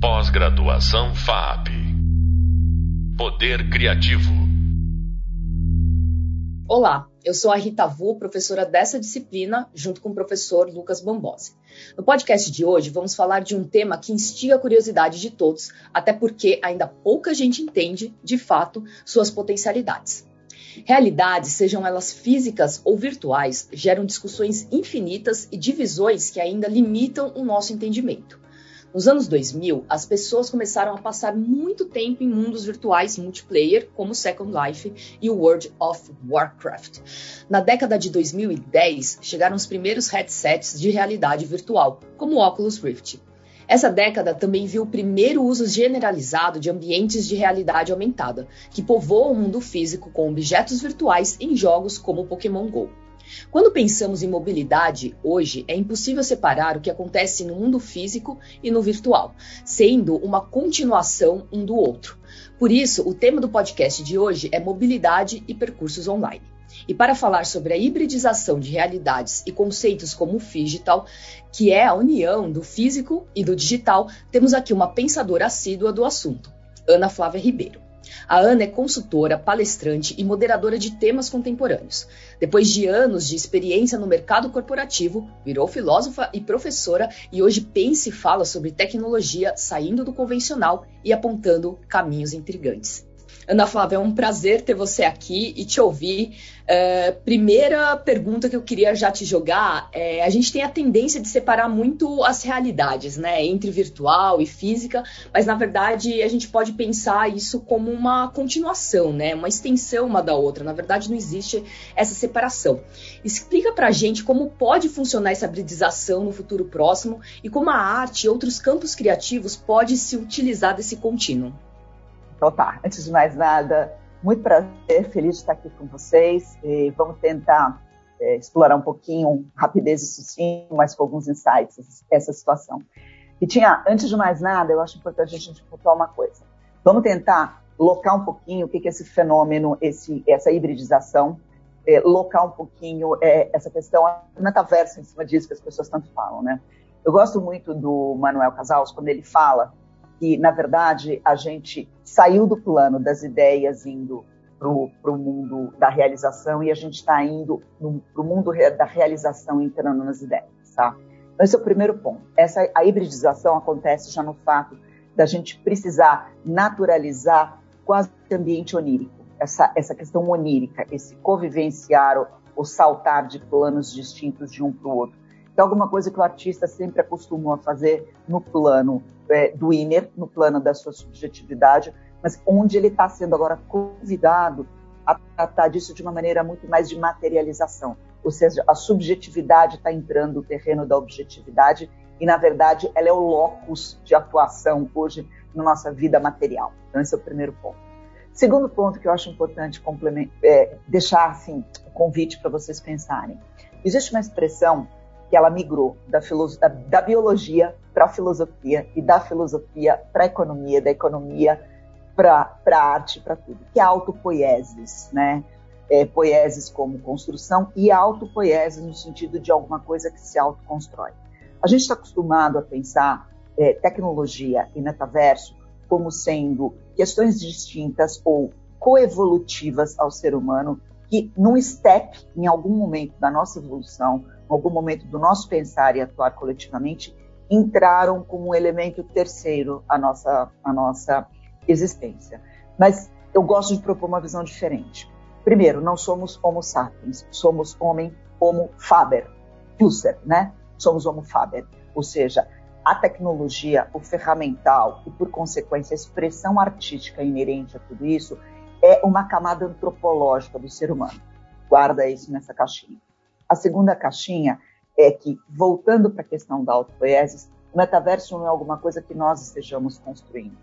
Pós-graduação FAP. Poder Criativo. Olá, eu sou a Rita Vu, professora dessa disciplina, junto com o professor Lucas Bambosi. No podcast de hoje, vamos falar de um tema que instiga a curiosidade de todos, até porque ainda pouca gente entende, de fato, suas potencialidades. Realidades, sejam elas físicas ou virtuais, geram discussões infinitas e divisões que ainda limitam o nosso entendimento. Nos anos 2000, as pessoas começaram a passar muito tempo em mundos virtuais multiplayer, como Second Life e World of Warcraft. Na década de 2010, chegaram os primeiros headsets de realidade virtual, como o Oculus Rift. Essa década também viu o primeiro uso generalizado de ambientes de realidade aumentada, que povoam o mundo físico com objetos virtuais em jogos como Pokémon Go. Quando pensamos em mobilidade, hoje é impossível separar o que acontece no mundo físico e no virtual, sendo uma continuação um do outro. Por isso, o tema do podcast de hoje é mobilidade e percursos online. E para falar sobre a hibridização de realidades e conceitos como o digital, que é a união do físico e do digital, temos aqui uma pensadora assídua do assunto, Ana Flávia Ribeiro. A Ana é consultora, palestrante e moderadora de temas contemporâneos. Depois de anos de experiência no mercado corporativo, virou filósofa e professora e hoje pensa e fala sobre tecnologia saindo do convencional e apontando caminhos intrigantes. Ana Flávia, é um prazer ter você aqui e te ouvir. É, primeira pergunta que eu queria já te jogar é: a gente tem a tendência de separar muito as realidades, né, entre virtual e física, mas na verdade a gente pode pensar isso como uma continuação, né, uma extensão uma da outra. Na verdade, não existe essa separação. Explica pra gente como pode funcionar essa hibridização no futuro próximo e como a arte e outros campos criativos pode se utilizar desse contínuo. Então tá, antes de mais nada, muito prazer, feliz de estar aqui com vocês. E vamos tentar é, explorar um pouquinho, rapidez e sucinto, mas com alguns insights, essa situação. E tinha, antes de mais nada, eu acho importante a gente pontuar uma coisa. Vamos tentar locar um pouquinho o que é esse fenômeno, esse, essa hibridização, é, locar um pouquinho é, essa questão, metaverso em cima disso que as pessoas tanto falam, né? Eu gosto muito do Manuel Casals quando ele fala que, na verdade, a gente saiu do plano das ideias indo para o mundo da realização e a gente está indo para o mundo da realização entrando nas ideias, tá? Então, esse é o primeiro ponto. Essa, a hibridização acontece já no fato da gente precisar naturalizar quase o ambiente onírico, essa, essa questão onírica, esse convivenciar, o, o saltar de planos distintos de um para o outro que é alguma coisa que o artista sempre acostumou a fazer no plano é, do inner, no plano da sua subjetividade, mas onde ele está sendo agora convidado a tratar disso de uma maneira muito mais de materialização. Ou seja, a subjetividade está entrando no terreno da objetividade e, na verdade, ela é o locus de atuação hoje na nossa vida material. Então, esse é o primeiro ponto. Segundo ponto que eu acho importante é, deixar assim, o convite para vocês pensarem. Existe uma expressão que ela migrou da, da, da biologia para a filosofia e da filosofia para a economia, da economia para a arte, para tudo, que é autopoiesis, né? É, poiesis como construção e autopoiesis no sentido de alguma coisa que se autoconstrói. A gente está acostumado a pensar é, tecnologia e metaverso como sendo questões distintas ou coevolutivas ao ser humano que, num step, em algum momento da nossa evolução, algum momento do nosso pensar e atuar coletivamente, entraram como um elemento terceiro à nossa, à nossa existência. Mas eu gosto de propor uma visão diferente. Primeiro, não somos homo sapiens, somos homem homo faber, Husserl, né? Somos homo faber, ou seja, a tecnologia, o ferramental e, por consequência, a expressão artística inerente a tudo isso é uma camada antropológica do ser humano. Guarda isso nessa caixinha. A segunda caixinha é que, voltando para a questão da autopoiesis, o metaverso não é alguma coisa que nós estejamos construindo.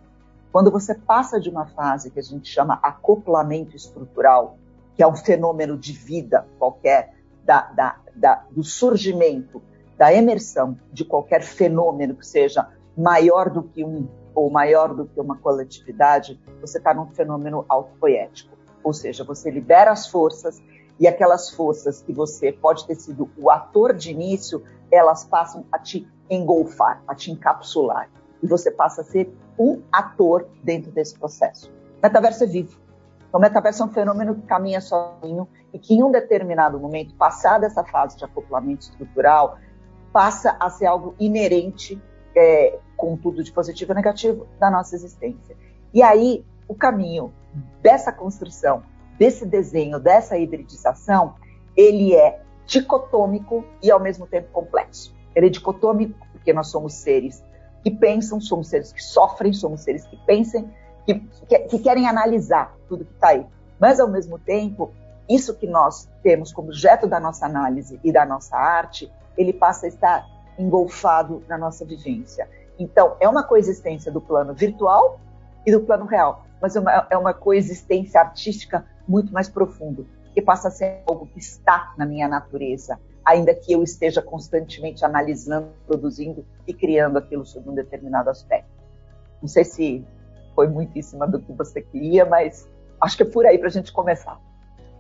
Quando você passa de uma fase que a gente chama acoplamento estrutural, que é um fenômeno de vida qualquer, da, da, da, do surgimento, da emersão de qualquer fenômeno que seja maior do que um ou maior do que uma coletividade, você está num fenômeno autopoético. Ou seja, você libera as forças e aquelas forças que você pode ter sido o ator de início, elas passam a te engolfar, a te encapsular. e você passa a ser um ator dentro desse processo. Metaverso é vivo. Então, metaverso é um fenômeno que caminha sozinho e que, em um determinado momento, passada essa fase de acoplamento estrutural, passa a ser algo inerente, é, com tudo de positivo e negativo, da nossa existência. E aí, o caminho dessa construção, desse desenho, dessa hibridização, ele é dicotômico e, ao mesmo tempo, complexo. Ele é dicotômico porque nós somos seres que pensam, somos seres que sofrem, somos seres que pensam, que, que, que querem analisar tudo que está aí. Mas, ao mesmo tempo, isso que nós temos como objeto da nossa análise e da nossa arte, ele passa a estar engolfado na nossa vivência. Então, é uma coexistência do plano virtual e do plano real, mas é uma, é uma coexistência artística muito mais profundo, que passa a ser algo que está na minha natureza, ainda que eu esteja constantemente analisando, produzindo e criando aquilo sob um determinado aspecto. Não sei se foi muito em cima do que você queria, mas acho que é por aí para a gente começar.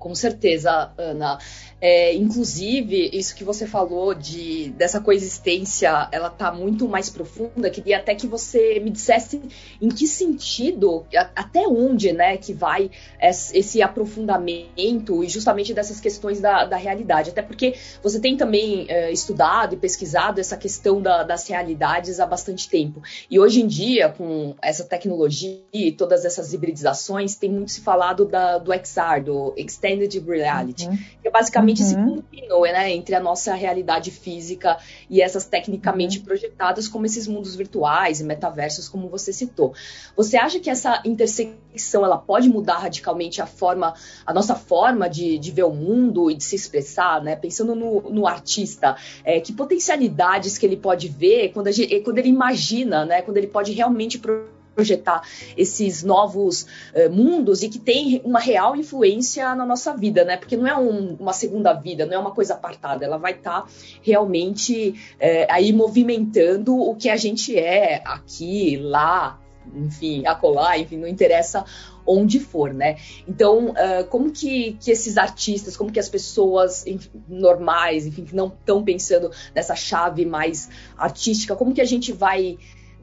Com certeza, Ana. É, inclusive, isso que você falou de dessa coexistência, ela tá muito mais profunda. Queria até que você me dissesse em que sentido, até onde, né, que vai esse aprofundamento e justamente dessas questões da, da realidade. Até porque você tem também é, estudado e pesquisado essa questão da, das realidades há bastante tempo. E hoje em dia, com essa tecnologia e todas essas hibridizações, tem muito se falado da, do XR, do Extended extended reality, uhum. que é basicamente uhum. esse contínuo né, entre a nossa realidade física e essas tecnicamente uhum. projetadas como esses mundos virtuais e metaversos, como você citou. Você acha que essa intersecção ela pode mudar radicalmente a forma, a nossa forma de, de ver o mundo e de se expressar, né? Pensando no, no artista, é, que potencialidades que ele pode ver quando, gente, quando ele imagina, né? Quando ele pode realmente projetar esses novos uh, mundos e que tem uma real influência na nossa vida, né? Porque não é um, uma segunda vida, não é uma coisa apartada, ela vai estar tá realmente uh, aí movimentando o que a gente é aqui, lá, enfim, acolá, enfim, não interessa onde for, né? Então, uh, como que, que esses artistas, como que as pessoas enfim, normais, enfim, que não estão pensando nessa chave mais artística, como que a gente vai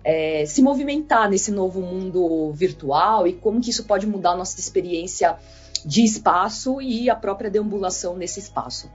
é, se movimentar nesse novo mundo virtual e como que isso pode mudar a nossa experiência de espaço e a própria deambulação nesse espaço.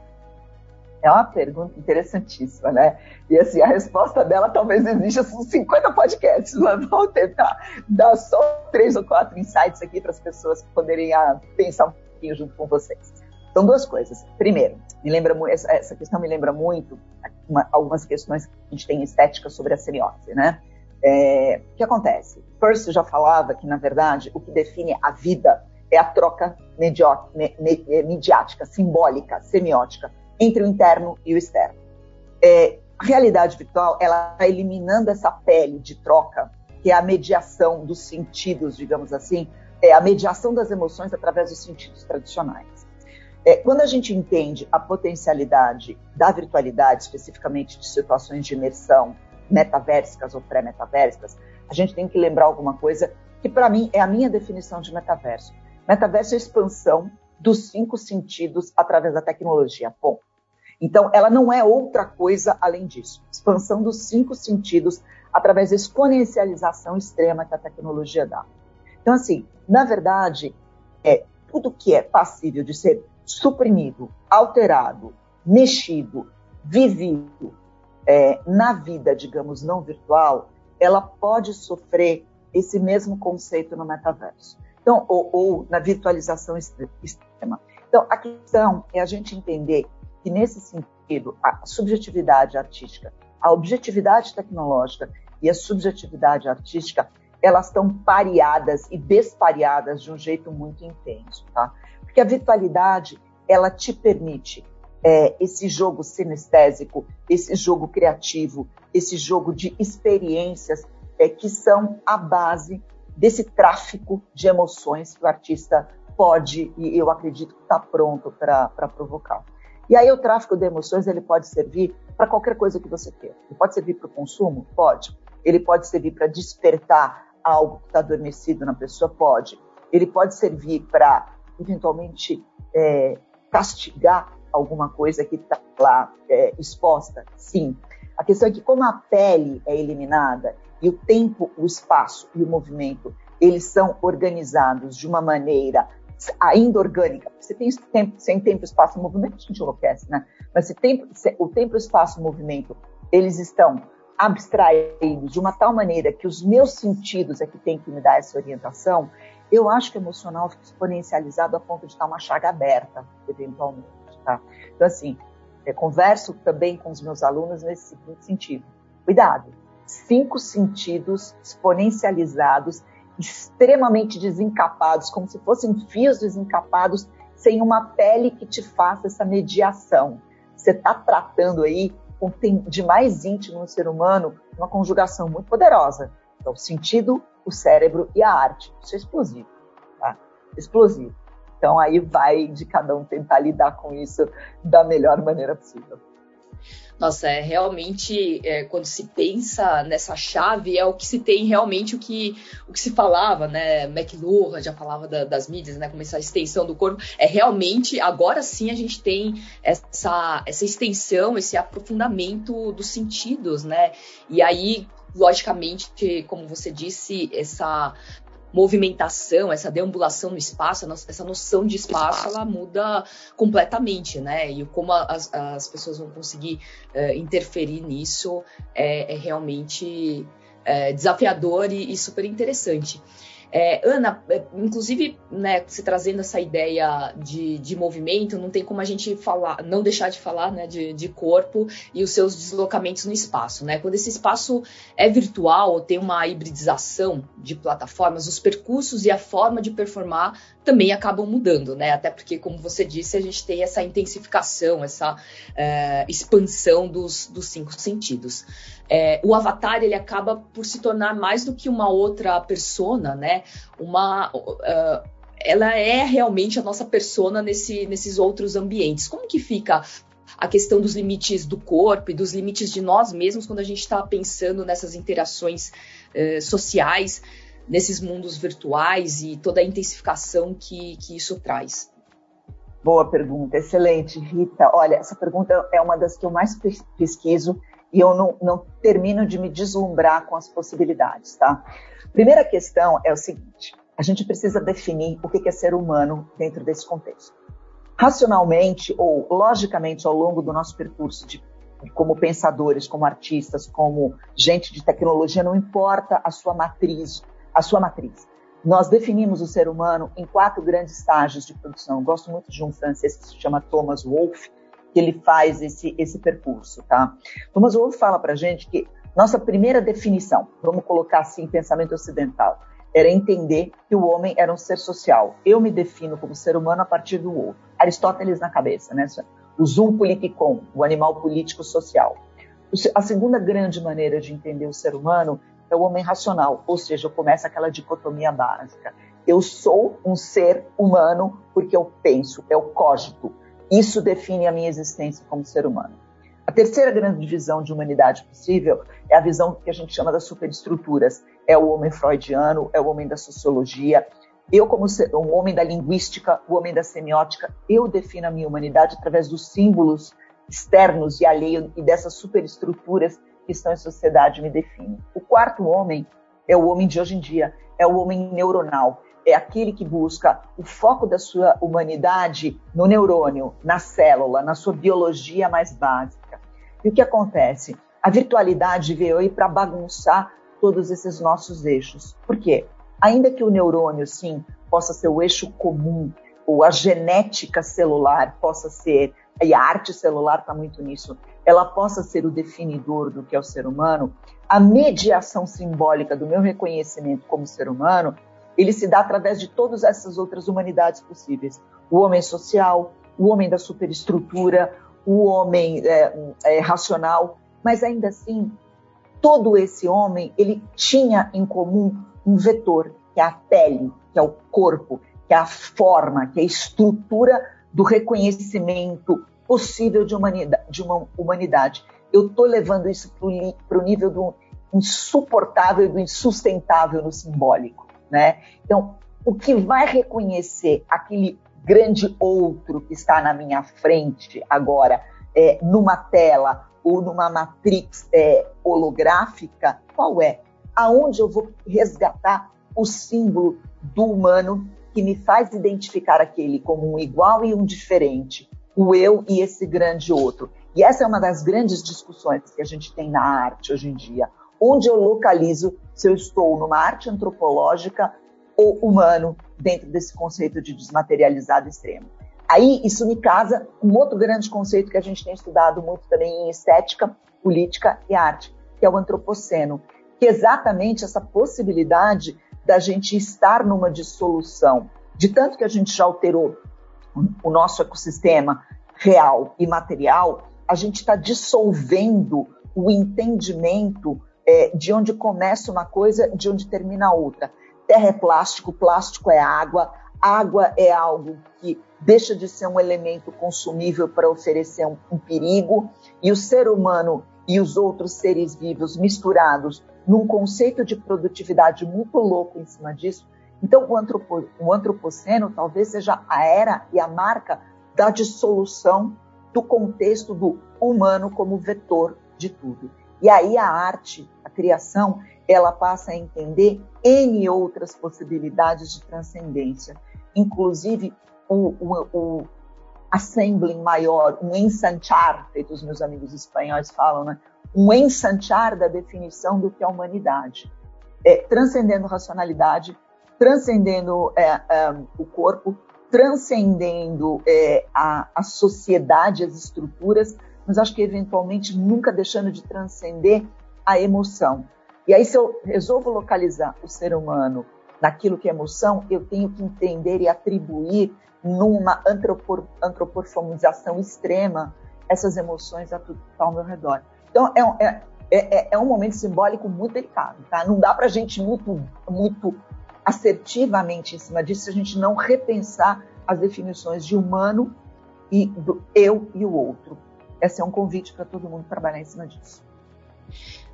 É uma pergunta interessantíssima, né? E assim, a resposta dela talvez uns 50 podcasts, mas vamos tentar dar só três ou quatro insights aqui para as pessoas poderem ah, pensar um pouquinho junto com vocês. São duas coisas. Primeiro, me lembra essa, essa questão me lembra muito uma, algumas questões que a gente tem em estética sobre a semiose, né? É, o que acontece? Percy já falava que, na verdade, o que define a vida é a troca é, mediática, simbólica, semiótica, entre o interno e o externo. É, a realidade virtual, ela está eliminando essa pele de troca, que é a mediação dos sentidos, digamos assim, é a mediação das emoções através dos sentidos tradicionais. É, quando a gente entende a potencialidade da virtualidade, especificamente de situações de imersão, metavérsicas ou pré-metavérsicas, a gente tem que lembrar alguma coisa que, para mim, é a minha definição de metaverso. Metaverso é a expansão dos cinco sentidos através da tecnologia. Bom, então ela não é outra coisa além disso. Expansão dos cinco sentidos através da exponencialização extrema que a tecnologia dá. Então, assim, na verdade, é tudo que é passível de ser suprimido, alterado, mexido, vivido, é, na vida, digamos, não virtual, ela pode sofrer esse mesmo conceito no metaverso. Então, ou, ou na virtualização extrema. Então, a questão é a gente entender que, nesse sentido, a subjetividade artística, a objetividade tecnológica e a subjetividade artística, elas estão pareadas e despareadas de um jeito muito intenso, tá? Porque a virtualidade, ela te permite é, esse jogo sinestésico, esse jogo criativo, esse jogo de experiências é, que são a base desse tráfico de emoções que o artista pode, e eu acredito que está pronto para provocar. E aí o tráfico de emoções ele pode servir para qualquer coisa que você queira. Ele pode servir para o consumo? Pode. Ele pode servir para despertar algo que está adormecido na pessoa? Pode. Ele pode servir para, eventualmente, é, castigar alguma coisa que está lá é, exposta? Sim. A questão é que, como a pele é eliminada e o tempo, o espaço e o movimento, eles são organizados de uma maneira ainda orgânica. Você tem tempo, sem tempo, espaço movimento, a gente enlouquece, né? Mas se tempo, se, o tempo, espaço movimento, eles estão abstraídos de uma tal maneira que os meus sentidos é que tem que me dar essa orientação, eu acho que o emocional fica exponencializado a ponto de estar uma chaga aberta, eventualmente, tá? Então, assim, converso também com os meus alunos nesse seguinte sentido. Cuidado, cinco sentidos exponencializados, extremamente desencapados, como se fossem fios desencapados, sem uma pele que te faça essa mediação. Você está tratando aí com de mais íntimo no ser humano uma conjugação muito poderosa. Então, o sentido, o cérebro e a arte. Isso é explosivo. Tá? Explosivo. Então, aí vai de cada um tentar lidar com isso da melhor maneira possível. Nossa, é realmente é, quando se pensa nessa chave é o que se tem realmente o que, o que se falava, né? McLuhan já falava da, das mídias, né? Como essa extensão do corpo. É realmente agora sim a gente tem essa, essa extensão, esse aprofundamento dos sentidos, né? E aí logicamente, como você disse, essa movimentação, essa deambulação no espaço, essa noção de espaço, ela muda completamente, né? E como as, as pessoas vão conseguir uh, interferir nisso é, é realmente é, desafiador e, e super interessante. É, Ana, é, inclusive, né, se trazendo essa ideia de, de movimento, não tem como a gente falar, não deixar de falar né, de, de corpo e os seus deslocamentos no espaço. Né? Quando esse espaço é virtual tem uma hibridização de plataformas, os percursos e a forma de performar também acabam mudando, né? Até porque, como você disse, a gente tem essa intensificação, essa é, expansão dos, dos cinco sentidos. É, o avatar ele acaba por se tornar mais do que uma outra persona, né? Uma uh, ela é realmente a nossa persona nesse, nesses outros ambientes. Como que fica a questão dos limites do corpo e dos limites de nós mesmos quando a gente está pensando nessas interações uh, sociais? nesses mundos virtuais e toda a intensificação que, que isso traz? Boa pergunta, excelente, Rita. Olha, essa pergunta é uma das que eu mais pesquiso e eu não, não termino de me deslumbrar com as possibilidades, tá? Primeira questão é o seguinte: a gente precisa definir o que é ser humano dentro desse contexto. Racionalmente ou logicamente, ao longo do nosso percurso de como pensadores, como artistas, como gente de tecnologia, não importa a sua matriz a sua matriz. Nós definimos o ser humano em quatro grandes estágios de produção. Eu gosto muito de um francês que se chama Thomas Wolfe, que ele faz esse, esse percurso, tá? Thomas Wolfe fala para gente que nossa primeira definição, vamos colocar assim pensamento ocidental, era entender que o homem era um ser social. Eu me defino como ser humano a partir do outro. Aristóteles na cabeça, né? O zoom politikon, o animal político social. A segunda grande maneira de entender o ser humano é o homem racional, ou seja, começa aquela dicotomia básica. Eu sou um ser humano porque eu penso, é o cógito. Isso define a minha existência como ser humano. A terceira grande divisão de humanidade possível é a visão que a gente chama das superestruturas. É o homem freudiano, é o homem da sociologia. Eu, como um homem da linguística, o homem da semiótica, eu defino a minha humanidade através dos símbolos externos e alheios e dessas superestruturas que estão em sociedade me definem. O quarto homem é o homem de hoje em dia, é o homem neuronal, é aquele que busca o foco da sua humanidade no neurônio, na célula, na sua biologia mais básica. E o que acontece? A virtualidade veio aí para bagunçar todos esses nossos eixos. Por quê? Ainda que o neurônio, sim, possa ser o eixo comum, ou a genética celular possa ser, e a arte celular está muito nisso, ela possa ser o definidor do que é o ser humano, a mediação simbólica do meu reconhecimento como ser humano, ele se dá através de todas essas outras humanidades possíveis. O homem social, o homem da superestrutura, o homem é, é, racional, mas ainda assim, todo esse homem, ele tinha em comum um vetor, que é a pele, que é o corpo, que é a forma, que é a estrutura do reconhecimento possível de, humanidade, de uma humanidade. Eu estou levando isso para o nível do insuportável e do insustentável no simbólico. Né? Então, o que vai reconhecer aquele grande outro que está na minha frente agora, é, numa tela ou numa matrix é, holográfica, qual é? aonde eu vou resgatar o símbolo do humano que me faz identificar aquele como um igual e um diferente, o eu e esse grande outro. E essa é uma das grandes discussões que a gente tem na arte hoje em dia. Onde eu localizo se eu estou numa arte antropológica ou humano dentro desse conceito de desmaterializado extremo. Aí isso me casa um outro grande conceito que a gente tem estudado muito também em estética, política e arte, que é o antropoceno, que é exatamente essa possibilidade da gente estar numa dissolução, de tanto que a gente já alterou o nosso ecossistema real e material, a gente está dissolvendo o entendimento é, de onde começa uma coisa, de onde termina outra. Terra é plástico, plástico é água, água é algo que deixa de ser um elemento consumível para oferecer um, um perigo, e o ser humano e os outros seres vivos misturados num conceito de produtividade muito louco em cima disso. Então, o, antropo, o antropoceno talvez seja a era e a marca da dissolução do contexto do humano como vetor de tudo. E aí a arte, a criação, ela passa a entender N outras possibilidades de transcendência, inclusive o, o, o assembling maior, um ensanchar, feito os meus amigos espanhóis falam, né? um ensanchar da definição do que é a humanidade, é, transcendendo racionalidade, transcendendo é, é, o corpo, transcendendo é, a, a sociedade, as estruturas, mas acho que eventualmente nunca deixando de transcender a emoção. E aí, se eu resolvo localizar o ser humano naquilo que é emoção, eu tenho que entender e atribuir numa antropor, antropomorfização extrema essas emoções a tudo que está ao meu redor. Então, é, é, é, é, um momento simbólico muito delicado, tá? Não dá para a gente muito, muito assertivamente em cima disso se a gente não repensar as definições de humano e do eu e o outro. Esse é um convite para todo mundo trabalhar em cima disso.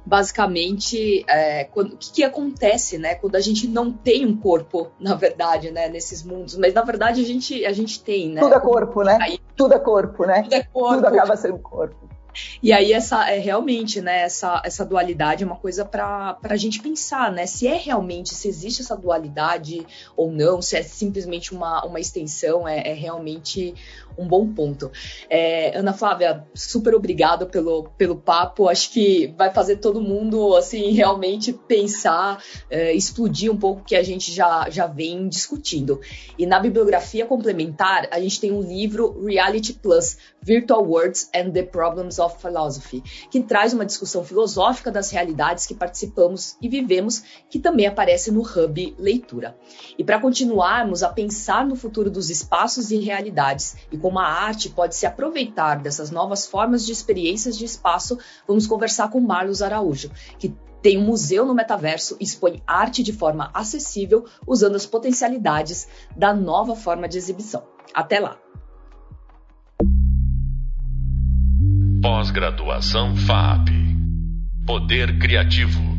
Basicamente, é, quando, o que, que, acontece, né, quando a gente não tem um corpo, na verdade, né, nesses mundos, mas na verdade a gente, a gente tem, né? Tudo é corpo, né? Tudo é corpo, né? Tudo, é corpo. Tudo acaba sendo corpo. E aí essa é realmente, né, essa, essa dualidade é uma coisa para a gente pensar, né? Se é realmente, se existe essa dualidade ou não, se é simplesmente uma, uma extensão, é, é realmente um bom ponto. É, Ana Flávia, super obrigada pelo, pelo papo. Acho que vai fazer todo mundo assim realmente pensar, é, explodir um pouco o que a gente já, já vem discutindo. E na bibliografia complementar, a gente tem um livro Reality Plus, Virtual Words and the Problems of Philosophy, que traz uma discussão filosófica das realidades que participamos e vivemos, que também aparece no Hub Leitura. E para continuarmos a pensar no futuro dos espaços e realidades e como a arte pode se aproveitar dessas novas formas de experiências de espaço, vamos conversar com Marlos Araújo, que tem um museu no metaverso e expõe arte de forma acessível, usando as potencialidades da nova forma de exibição. Até lá! Pós-graduação FAP Poder Criativo